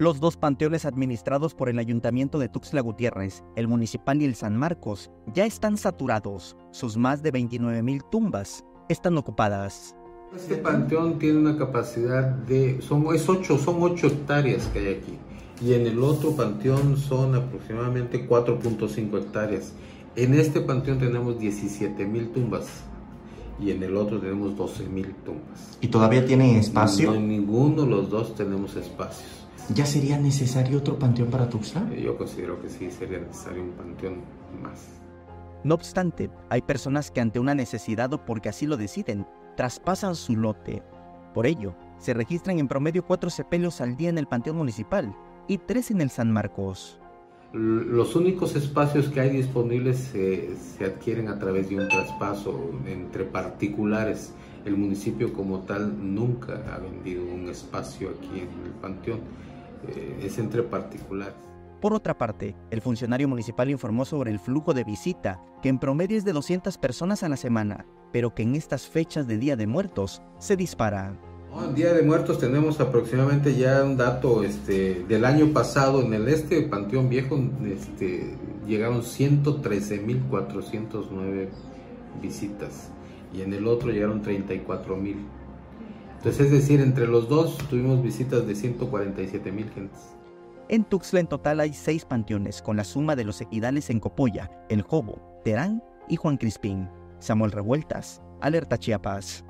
Los dos panteones administrados por el Ayuntamiento de Tuxtla Gutiérrez, el Municipal y el San Marcos, ya están saturados. Sus más de 29.000 tumbas están ocupadas. Este panteón tiene una capacidad de, son, es ocho, son 8 hectáreas que hay aquí. Y en el otro panteón son aproximadamente 4.5 hectáreas. En este panteón tenemos 17.000 tumbas y en el otro tenemos 12.000 tumbas. ¿Y todavía tienen espacio? No, en ninguno de los dos tenemos espacios. ¿Ya sería necesario otro panteón para Tuxtla? Yo considero que sí, sería necesario un panteón más. No obstante, hay personas que ante una necesidad o porque así lo deciden, traspasan su lote. Por ello, se registran en promedio cuatro sepelios al día en el Panteón Municipal y tres en el San Marcos. Los únicos espacios que hay disponibles se, se adquieren a través de un traspaso entre particulares. El municipio como tal nunca ha vendido un espacio aquí en el Panteón eh, es entre particulares. Por otra parte, el funcionario municipal informó sobre el flujo de visita, que en promedio es de 200 personas a la semana, pero que en estas fechas de Día de Muertos se dispara. en Día de Muertos tenemos aproximadamente ya un dato este, del año pasado en el este Panteón Viejo este, llegaron 113.409 visitas y en el otro llegaron 34.000. Entonces, es decir, entre los dos tuvimos visitas de 147 mil gentes. En Tuxtla en total hay seis panteones con la suma de los equidales en Copolla, El Jobo, Terán y Juan Crispín. Samuel Revueltas, Alerta Chiapas.